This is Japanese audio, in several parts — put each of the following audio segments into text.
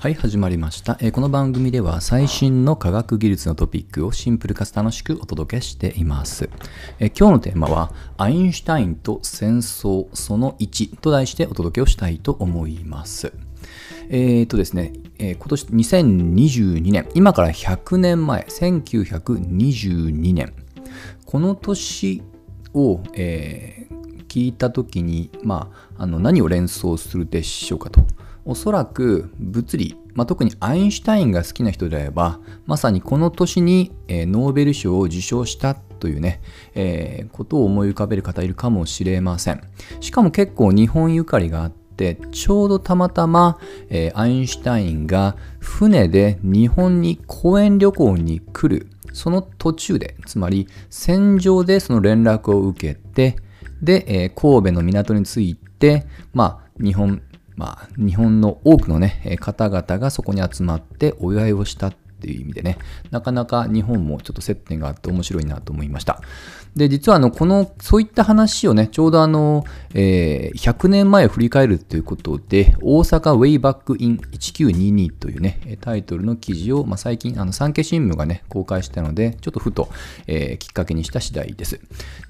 はい、始まりました、えーこの番組では最新の科学技術のトピックをシンプルかつ楽しくお届けしています。えー今日のテーマは、アインシュタインと戦争その1と題してお届けをしたいと思います。えーとですね、えー今年2022年、今から100年前、1922年、この年を、え聞いた時に、まあ、あの何を連想するでしょうかと。おそらく物理、まあ、特にアインシュタインが好きな人であればまさにこの年に、えーノーベル賞を受賞したというね、えーことを思い浮かべる方いるかもしれません。しかも結構日本ゆかりがあってちょうどたまたま、えーアインシュタインが船で日本に講演旅行に来るその途中でつまり戦場でその連絡を受けてで、え神戸の港に着いて、まあ、日本、まあ、日本の多くのね、方々がそこに集まってお祝いをしたっていう意味でね、なかなか日本もちょっと接点があって面白いなと思いました。で、実はあの、この、そういった話をね、ちょうどあの、えー100年前を振り返るということで、大阪 Wayback in 1922というね、タイトルの記事を、まあ、最近、あの、産経新聞がね、公開したので、ちょっとふと、えーきっかけにした次第です。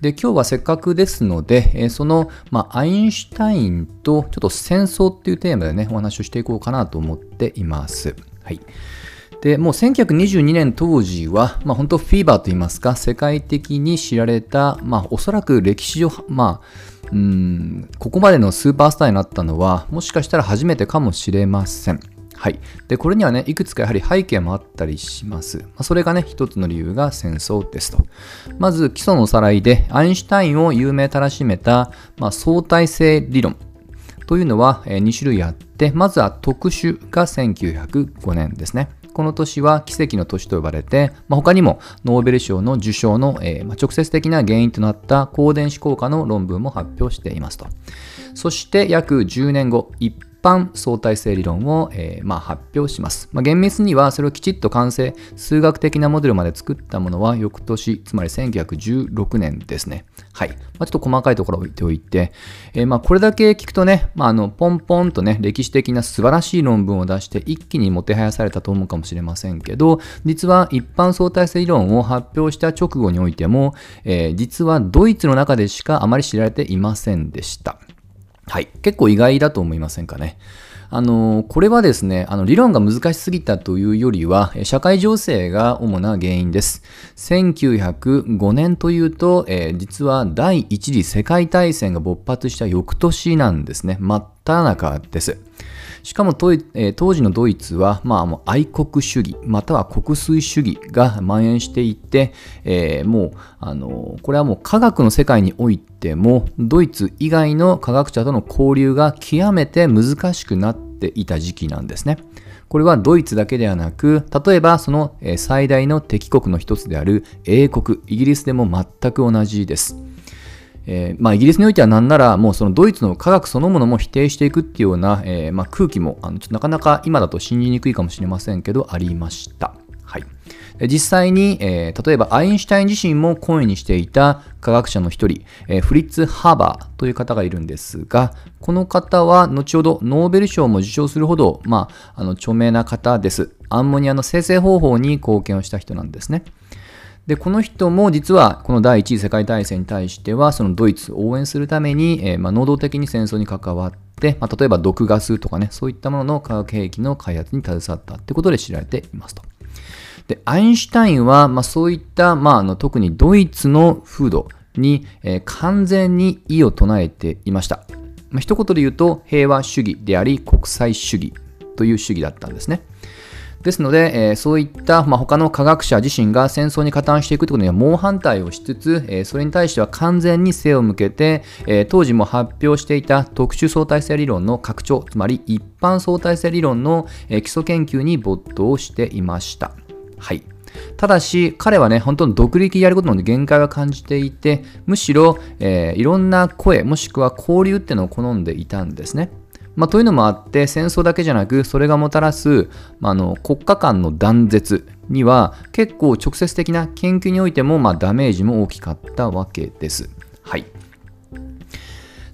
で、今日はせっかくですので、えーその、まあ、アインシュタインと、ちょっと戦争っていうテーマでね、お話をしていこうかなと思っています。はい。でもう1922年当時は、まあ、本当フィーバーといいますか世界的に知られた、まあ、おそらく歴史上、まあ、うんここまでのスーパースターになったのはもしかしたら初めてかもしれません。はい、でこれにはねいくつかやはり背景もあったりします。まあ、それがね一つの理由が戦争ですと。まず基礎のおさらいでアインシュタインを有名たらしめた、まあ、相対性理論というのはえ2種類あって、まずは特殊が1905年ですね。この年は奇跡の年と呼ばれて、まあ、他にもノーベル賞の受賞の、えーまあ直接的な原因となった光電子効果の論文も発表していますと。そして約10年後、一般相対性理論を、えーまあ、発表します。まあ、厳密にはそれをきちっと完成、数学的なモデルまで作ったものは翌年、つまり1916年ですね。はい。まあ、ちょっと細かいところを置いておいて、えーまあ、これだけ聞くとね、まあ、あのポンポンとね、歴史的な素晴らしい論文を出して一気にもてはやされたと思うかもしれませんけど、実は一般相対性理論を発表した直後においても、えー実はドイツの中でしかあまり知られていませんでした。はい。結構意外だと思いませんかね。あの、これはですね、あの、理論が難しすぎたというよりは、社会情勢が主な原因です。1905年というと、えー実は第一次世界大戦が勃発した翌年なんですね。真っ只中です。しかも当,、時のドイツは、まあ、愛国主義または国粋主義が蔓延していて、えーもうあのこれはもう科学の世界においてもドイツ以外の科学者との交流が極めて難しくなっていた時期なんですね。これはドイツだけではなく、例えばその最大の敵国の一つである英国、イギリスでも全く同じです。えーまあ、イギリスにおいてはなんならもうそのドイツの科学そのものも否定していくっていうような、えーまあ、空気もあのちょっとなかなか今だと信じにくいかもしれませんけどありました。はい、実際に、えー例えばアインシュタイン自身も懇意にしていた科学者の一人、えーフリッツ・ハーバーという方がいるんですがこの方は後ほどノーベル賞も受賞するほど、まあ、あの著名な方です。アンモニアの生成方法に貢献をした人なんですね。でこの人も実はこの第一次世界大戦に対してはそのドイツを応援するために、えーま、能動的に戦争に関わって、まあ、例えば毒ガスとかねそういったものの化学兵器の開発に携わったってことで知られていますと。でアインシュタインは、まあ、そういった、まあ、あの特にドイツの風土に、えー完全に異を唱えていました。まあ、一言で言うと平和主義であり国際主義という主義だったんですね。ですので、えーそういった、まあ、他の科学者自身が戦争に加担していくということには猛反対をしつつ、えーそれに対しては完全に背を向けて、えー当時も発表していた特殊相対性理論の拡張、つまり一般相対性理論の、えー基礎研究に没頭していました。はい。ただし、彼はね、本当に独立やることの限界を感じていて、むしろ、えーいろんな声、もしくは交流っていうのを好んでいたんですね。まあ、というのもあって戦争だけじゃなくそれがもたらす、まあ、の国家間の断絶には結構直接的な研究においても、まあ、ダメージも大きかったわけです。はい、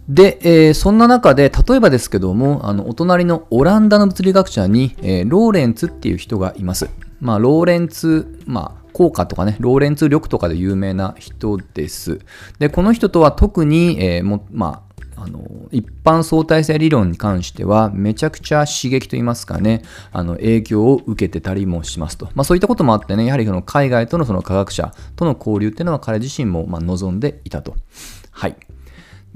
で、えー、そんな中で、例えばですけども、あの、お隣のオランダの物理学者に、えー、ローレンツっていう人がいます。まあ、ローレンツ、まあ、効果とかね、ローレンツ力とかで有名な人です。で、この人とは特に、えー、もまあ、の一般相対性理論に関してはめちゃくちゃ刺激といいますかねあの影響を受けてたりもしますと、まあ、そういったこともあってねやはりその海外とのその科学者との交流っていうのは彼自身もま望んでいたと。はい。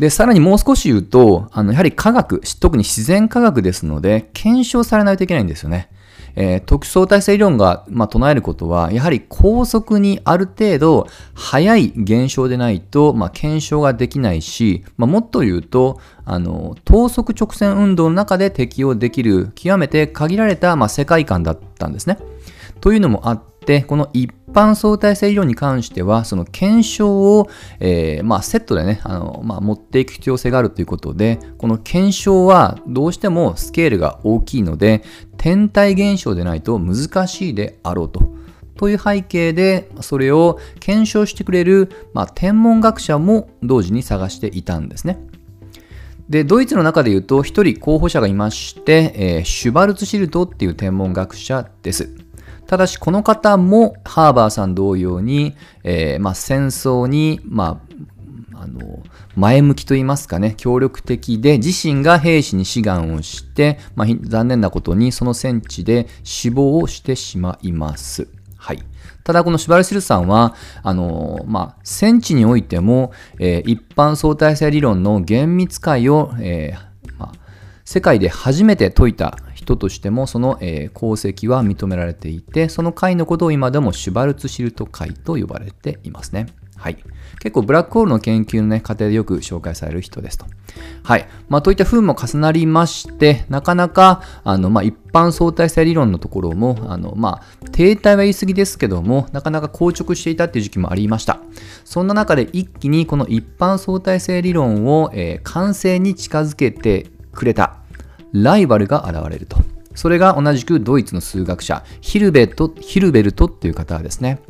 で、さらにもう少し言うと、あの、やはり科学、特に自然科学ですので、検証されないといけないんですよね。えー、特殊相対性理論が、まあ、唱えることは、やはり高速にある程度早い現象でないと、まあ、検証ができないし、まあ、もっと言うと、あの、等速直線運動の中で適用できる極めて限られた、ま、世界観だったんですね。というのもあって、この一般相対性理論に関しては、その検証を、えー、まあ、セットでね、あのまあ、持っていく必要性があるということで、この検証はどうしてもスケールが大きいので、天体現象でないと難しいであろうと。という背景で、それを検証してくれる、まあ、天文学者も同時に探していたんですね。で、ドイツの中で言うと、一人候補者がいまして、えー、シュバルツシルトっていう天文学者です。ただし、この方もハーバーさん同様に、えー、まあ、戦争に、まあ、あの前向きと言いますかね、協力的で、自身が兵士に志願をして、まあ、残念なことにその戦地で死亡をしてしまいます。はい。ただこのシュバルシルさんは、あのまあ、戦地においても、えー、一般相対性理論の厳密解を、えー、世界で初めて解いた人としてもその、えー、功績は認められていて、その会のことを今でもシュバルツシルト会と呼ばれていますね。はい。結構ブラックホールの研究のね、過程でよく紹介される人ですと。はい。まあ、といった風も重なりまして、なかなか、あの、まあ、一般相対性理論のところも、あの、まあ、停滞は言い過ぎですけども、なかなか硬直していたっていう時期もありました。そんな中で一気にこの一般相対性理論を、えー、完成に近づけてくれたライバルが現れると。それが同じくドイツの数学者、ヒルベトヒルベルトっていう方ですね。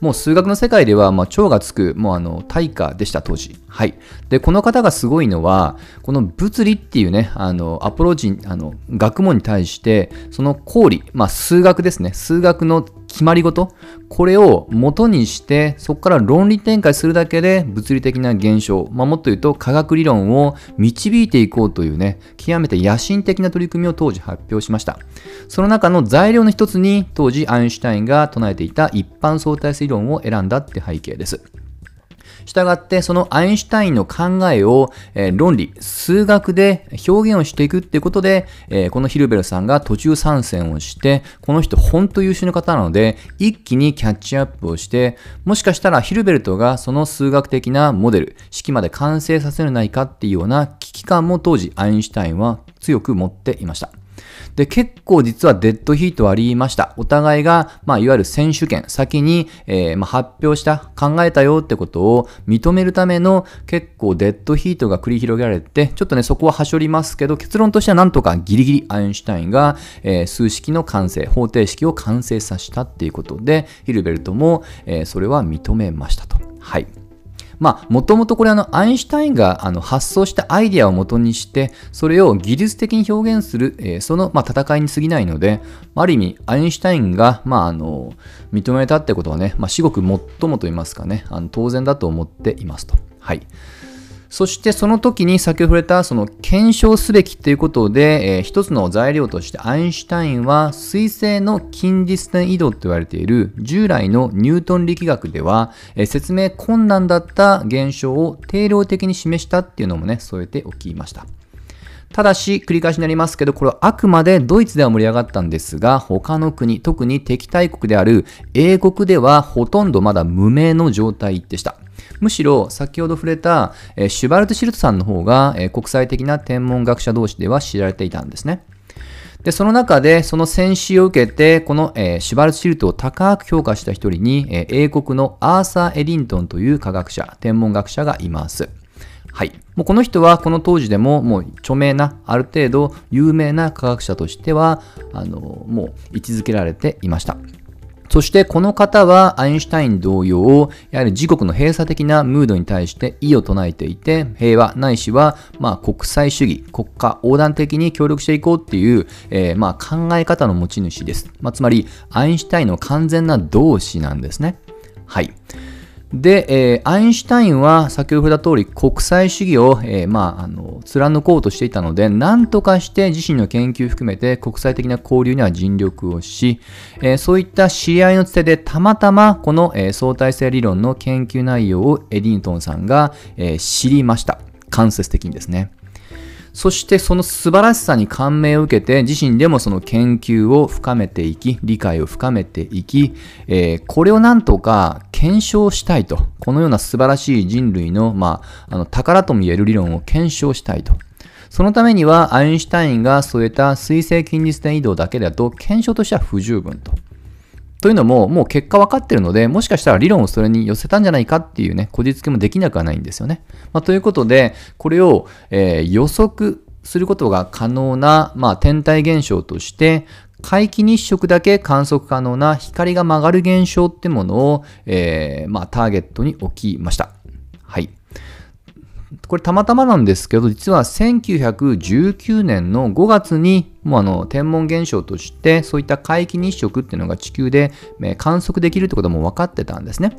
もう数学の世界では、まあ、超がつく、もうあの、大家でした、当時。はい。で、この方がすごいのは、この物理っていうね、あの、アプローチ、あの、学問に対して、その公理、まあ、数学ですね。数学の決まり事これを元にしてそこから論理展開するだけで物理的な現象、まあ、もっと言うと科学理論を導いていこうというね極めて野心的な取り組みを当時発表しました。その中の材料の一つに当時アインシュタインが唱えていた一般相対性理論を選んだって背景です。したがって、そのアインシュタインの考えを、えー、論理、数学で表現をしていくっていうことで、えー、このヒルベルさんが途中参戦をして、この人本当優秀な方なので、一気にキャッチアップをして、もしかしたらヒルベルトがその数学的なモデル、式まで完成させるないかっていうような危機感も当時アインシュタインは強く持っていました。で、結構実はデッドヒートはありました。お互いが、まあ、いわゆる選手権、先に、えー、まあ、発表した、考えたよってことを認めるための結構デッドヒートが繰り広げられて、ちょっとね、そこははしょりますけど、結論としてはなんとかギリギリアインシュタインが、えー、数式の完成、方程式を完成させたっていうことで、ヒルベルトも、えー、それは認めましたと。はい。まあ、もともとこれあの、アインシュタインがあの発想したアイデアをもとにして、それを技術的に表現する、えー、その、まあ、戦いに過ぎないので、ある意味、アインシュタインが、まあ、あの、認めたってことはね、まあ、至極最もと言いますかね、あの当然だと思っていますと。はい。そしてその時に先ほど触れたその検証すべきということで、えー、一つの材料としてアインシュタインは水星の近似点移動と言われている従来のニュートン力学では、えー、説明困難だった現象を定量的に示したっていうのもね、添えておきました。ただし、繰り返しになりますけど、これはあくまでドイツでは盛り上がったんですが、他の国、特に敵対国である英国ではほとんどまだ無名の状態でした。むしろ先ほど触れた、えシュバルト・シルトさんの方が、え国際的な天文学者同士では知られていたんですね。で、その中で、その戦死を受けて、この、えー、シュバルツシルトを高く評価した一人に、えー、英国のアーサー・エディントンという科学者、天文学者がいます。はい。もうこの人はこの当時でももう著名な、ある程度有名な科学者としては、あの、もう位置づけられていました。そしてこの方はアインシュタイン同様、やはり自国の閉鎖的なムードに対して異を唱えていて、平和ないしはまあ国際主義、国家横断的に協力していこうっていう、えー、まあ考え方の持ち主です。まあ、つまり、アインシュタインの完全な同志なんですね。はい。で、えー、アインシュタインは先ほど触れた通り国際主義を、えー、まあ、あの貫こうとしていたので何とかして自身の研究含めて国際的な交流には尽力をし、えー、そういった知り合いのつてでたまたまこの、え相対性理論の研究内容をエディントンさんが、え知りました間接的にですね。そしてその素晴らしさに感銘を受けて自身でもその研究を深めていき、理解を深めていき、えー、これをなんとか検証したいと。このような素晴らしい人類の、まあ、あの宝とも言える理論を検証したいと。そのためにはアインシュタインが添えた水星近日点移動だけだと検証としては不十分と。というのも、もう結果分かってるので、もしかしたら理論をそれに寄せたんじゃないかっていうね、こじつけもできなくはないんですよね。まあ、ということで、これを、えー、予測することが可能な、まあ、天体現象として、皆既日食だけ観測可能な光が曲がる現象ってものを、えー、まあ、ターゲットに置きました。はい。これたまたまなんですけど、実は1919年の5月に、もうあの天文現象として、そういった皆既日食っていうのが地球で観測できるってことも分かってたんですね。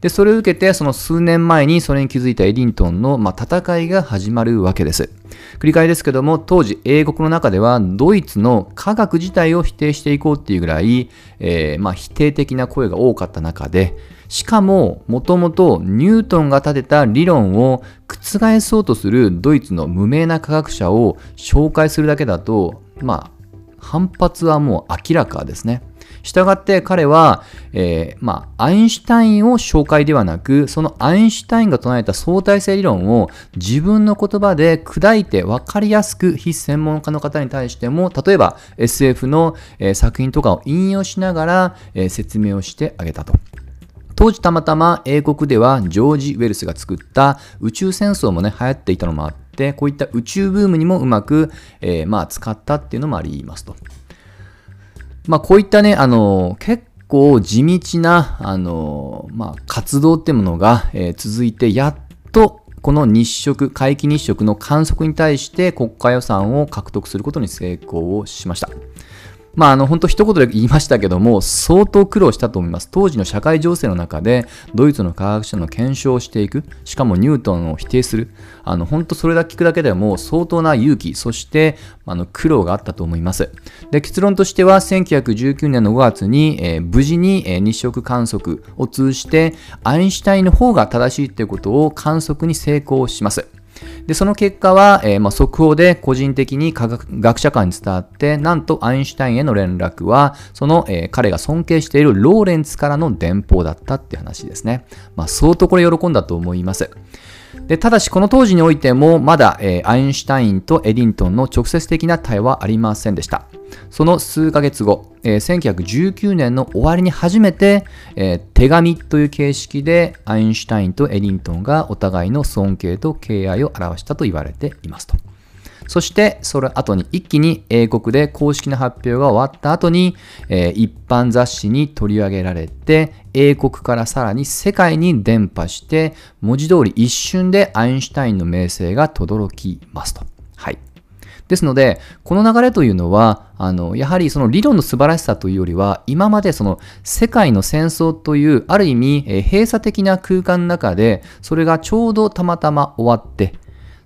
で、それを受けて、その数年前にそれに気づいたエディントンの、まあ、戦いが始まるわけです。繰り返ですけども、当時英国の中ではドイツの科学自体を否定していこうっていうぐらい、えー、まあ、否定的な声が多かった中で、しかも、もともとニュートンが立てた理論を覆そうとするドイツの無名な科学者を紹介するだけだと、まあ、反発はもう明らかですね。したがって彼は、えー、まあ、アインシュタインを紹介ではなく、そのアインシュタインが唱えた相対性理論を自分の言葉で砕いて分かりやすく非専門家の方に対しても、例えば SF の、え、作品とかを引用しながら、え、説明をしてあげたと。当時たまたま英国ではジョージ・ウェルスが作った宇宙戦争もね、流行っていたのもあって、こういった宇宙ブームにもうまく、えー、まあ、使ったっていうのもありますと。まあ、こういったね、あの、結構地道な、あの、まあ、活動ってものが、えー、続いて、やっとこの日食、皆既日食の観測に対して国家予算を獲得することに成功をしました。まあ、あの、本当一言で言いましたけども、相当苦労したと思います。当時の社会情勢の中で、ドイツの科学者の検証をしていく、しかもニュートンを否定する、あの、本当それだけ聞くだけでも相当な勇気、そして、あの、苦労があったと思います。で、結論としては、1919年の5月に、えー、無事に、えー、日食観測を通じて、アインシュタインの方が正しいということを観測に成功します。で、その結果は、えー、まあ、速報で個人的に科学学者間に伝わって、なんとアインシュタインへの連絡は、その、えー、彼が尊敬しているローレンツからの電報だったって話ですね。まあ、相当これ喜んだと思います。でただし、この当時においても、まだ、えー、アインシュタインとエディントンの直接的な対話はありませんでした。その数ヶ月後、えー、1919年の終わりに初めて、えー、手紙という形式でアインシュタインとエディントンがお互いの尊敬と敬愛を表したと言われていますと。そして、それ後に一気に英国で公式な発表が終わった後に、えー、一般雑誌に取り上げられて、英国からさらに世界に伝播して、文字通り一瞬でアインシュタインの名声が轟きますと。はい。ですので、この流れというのは、あの、やはりその理論の素晴らしさというよりは、今までその世界の戦争という、ある意味、閉鎖的な空間の中で、それがちょうどたまたま終わって、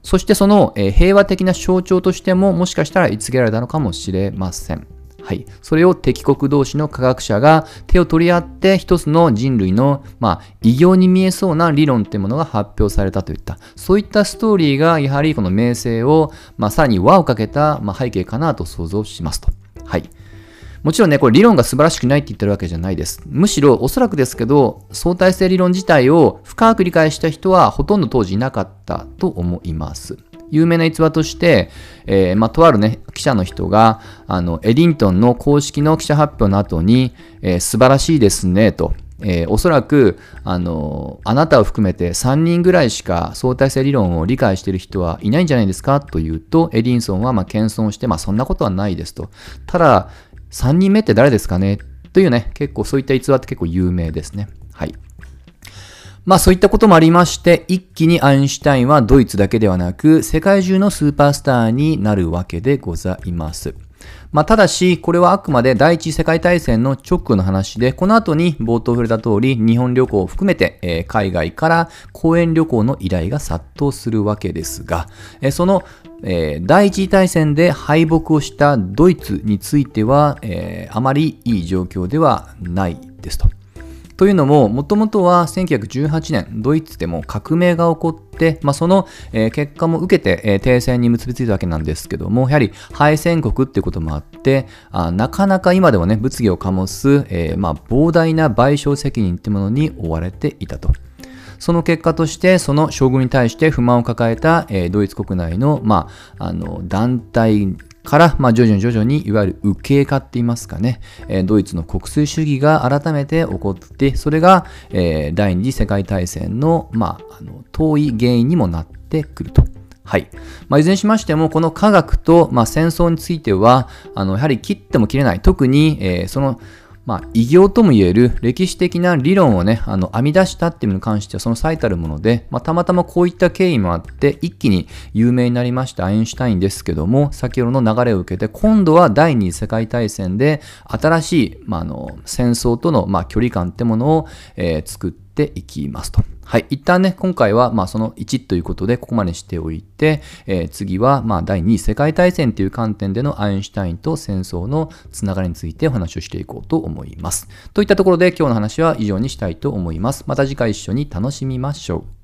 そしてその、平和的な象徴としても、もしかしたら言いつけられたのかもしれません。はい。それを敵国同士の科学者が手を取り合って一つの人類の、まあ、異形に見えそうな理論っていうものが発表されたといった、そういったストーリーがやはりこの名声を、まあ、さらに輪をかけた、まあ、背景かなと想像しますと。はい。もちろんね、これ理論が素晴らしくないって言ってるわけじゃないです。むしろおそらくですけど、相対性理論自体を深く理解した人はほとんど当時いなかったと思います。有名な逸話として、えー、ま、とあるね、記者の人が、あの、エディントンの公式の記者発表の後に、えー、素晴らしいですね、と。えー、おそらく、あの、あなたを含めて3人ぐらいしか相対性理論を理解している人はいないんじゃないですかと言うと、エディンソンはま謙遜して、まあそんなことはないですと。ただ、3人目って誰ですかね？というね、結構そういった逸話って結構有名ですね。はい。まあそういったこともありまして、一気にアインシュタインはドイツだけではなく、世界中のスーパースターになるわけでございます。まあ、ただし、これはあくまで第一次世界大戦の直後の話で、この後に冒頭触れた通り、日本旅行を含めて、えー、海外から講演旅行の依頼が殺到するわけですが、えー、その、えー、第一次大戦で敗北をしたドイツについては、えあまりいい状況ではないですと。というのも、もともとは1918年、ドイツでも革命が起こって、まあ、その、えー、結果も受けて、えー、停戦に結びついたわけなんですけども、やはり敗戦国っていうこともあって、あなかなか今でもね、物議を醸す、えー、まあ、膨大な賠償責任ってものに追われていたと。その結果として、その将軍に対して不満を抱えた、えー、ドイツ国内の、まあ、あの団体から、まあ、徐々に徐々にいわゆる右傾化って言いますかね、え、ドイツの国粋主義が改めて起こって、それが、え、第二次世界大戦の,、まあ、あの遠い原因にもなってくると。はい。まあ、いずれにしましても、この科学と、まあ、戦争については、あの、やはり切っても切れない。特に、えー、その、まあ、異業とも言える歴史的な理論をね、あの、編み出したっていうのに関してはその最たるもので、まあ、たまたまこういった経緯もあって、一気に有名になりましたアインシュタインですけども、先ほどの流れを受けて、今度は第二次世界大戦で新しい、まあ、あの、戦争との、まあ、距離感ってものを、えー、作っていきますと。はい。一旦ね、今回は、まあ、その1ということで、ここまでしておいて、えー、次は、まあ、第2次世界大戦という観点でのアインシュタインと戦争のつながりについてお話をしていこうと思います。といったところで、今日の話は以上にしたいと思います。また次回一緒に楽しみましょう。